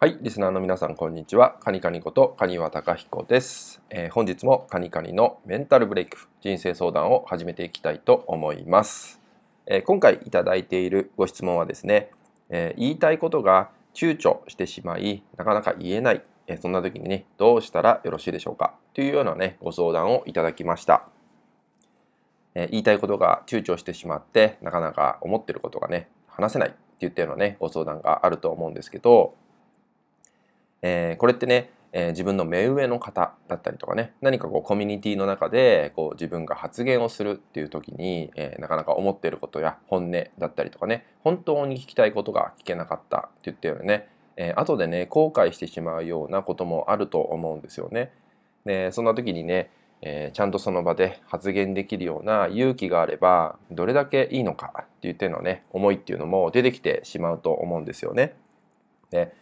はい、リスナーの皆さん、こんにちは。カニカニことカニワタカヒコです、えー、本日もカニカニのメンタルブレイク、人生相談を始めていきたいと思います。えー、今回いただいているご質問はですね、えー、言いたいことが躊躇してしまい、なかなか言えない、えそんな時にね、どうしたらよろしいでしょうか？というようなね、ご相談をいただきました。え言いたいことが躊躇してしまって、なかなか思ってることがね、話せないっていったようなね、ご相談があると思うんですけど、えー、これってね、えー、自分の目上の方だったりとかね何かこうコミュニティの中でこう自分が発言をするっていう時に、えー、なかなか思っていることや本音だったりとかね本当に聞きたいことが聞けなかったって言ったようね、えー、後でね後悔してしまうようなこともあると思うんですよね。でそんな時にねえー、ちゃんとその場で発言できるような勇気があればどれだけいいのかって言ってのね思いっていうのも出てきてしまうと思うんですよね。で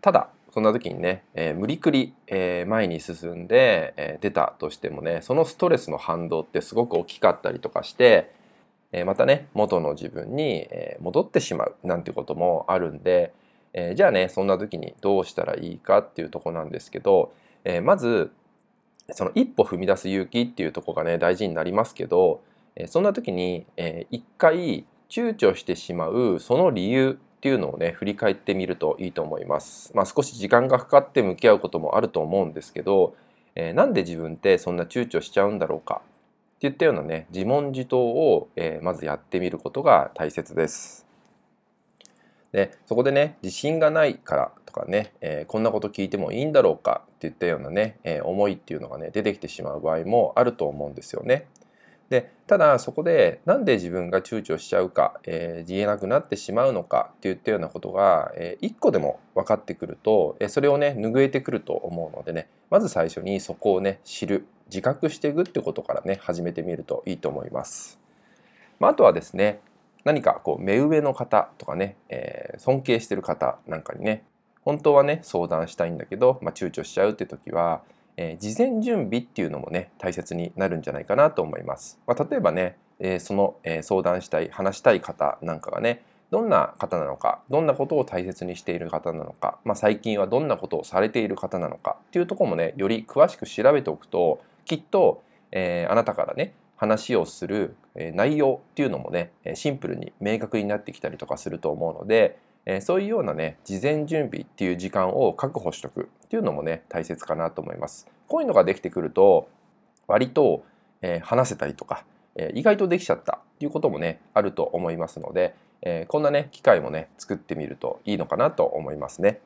ただそんな時にね、えー、無理くり、えー、前に進んで、えー、出たとしてもねそのストレスの反動ってすごく大きかったりとかして、えまたね元の自分に、え戻ってしまうなんてこともあるんで、えじゃあねそんな時にどうしたらいいかっていうとこなんですけど、えまずその一歩踏み出す勇気っていうとこがね大事になりますけど、えそんな時に、え一回躊躇してしまうその理由っていうのをね振り返ってみるといいと思います。まあ、少し時間がかかって向き合うこともあると思うんですけど、えー、なんで自分ってそんな躊躇しちゃうんだろうか？っていったようなね自問自答を、えー、まずやってみることが大切です。でそこでね自信がないからとかね、えー、こんなこと聞いてもいいんだろうか？っていったようなね、え、思いっていうのがね出てきてしまう場合もあると思うんですよね。でただそこでなんで自分が躊躇しちゃうか、えー、言えなくなってしまうのかっていったようなことが、えー、1個でも分かってくると、えー、それをね拭えてくると思うのでねまず最初にそこをね知る自覚していくってことからね始めてみるといいと思います。まあ、あとはですね何かこう目上の方とかね、えー、尊敬してる方なんかにね本当はね相談したいんだけど、まあ、躊躇しちゃうって時はえー、事前準備っていうのもね大切になるんじゃないかなと思います。まあ、例えばね、えー、その、えー、相談したい話したい方なんかがねどんな方なのかどんなことを大切にしている方なのか、まあ、最近はどんなことをされている方なのかっていうとこもねより詳しく調べておくときっと、え、あなたからね話をする内容っていうのもねシンプルに明確になってきたりとかすると思うのでそういうようなね事前準備っていう時間を確保しとくっていうのもね大切かなと思います。こういうのができてくると割と、え話せたりとか、え意外とできちゃったっていうこともねあると思いますので、えこんなね機会もね作ってみるといいのかなと思いますね。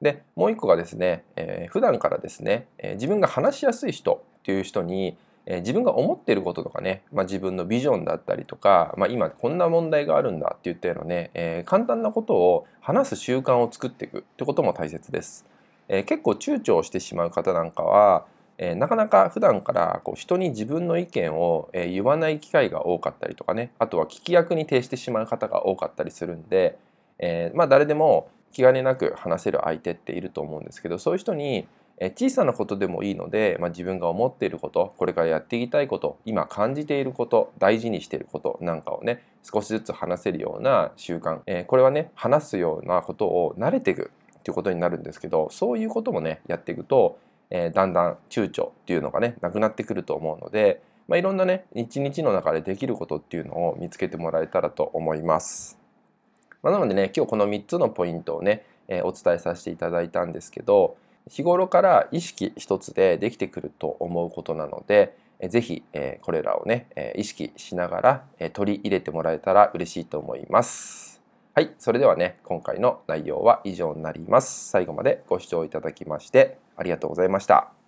でもう一個がですね、えー、普段からですね、え自分が話しやすい人っていう人にえ自分が思ってることとかね、まあ、自分のビジョンだったりとか、まあ、今こんな問題があるんだって言ったようなね、えー、簡単なことを話す習慣を作っていくってことも大切です。えー、結構躊躇してしまう方なんかは、えー、なかなか普段からこう人に自分の意見を、え言わない機会が多かったりとかねあとは聞き役に徹してしまう方が多かったりするんで、えまあ誰でも気兼ねなく話せる相手っていると思うんですけどそういう人に小さなことでもいいので、まあ、自分が思っていることこれからやっていきたいこと今感じていること大事にしていることなんかをね少しずつ話せるような習慣、えー、これはね話すようなことを慣れていくっていうことになるんですけどそういうこともねやっていくと、えー、だんだん躊躇っていうのがねなくなってくると思うので、まあ、いろんなね一日の中でできることっていうのを見つけてもらえたらと思います。まあ、なのでね今日この3つのポイントをね、えー、お伝えさせていただいたんですけど日頃から意識一つでできてくると思うことなので是非これらをねえ意識しながらえ取り入れてもらえたら嬉しいと思います。はい、それではね今回の内容は以上になります。最後までご視聴いただきましてありがとうございました。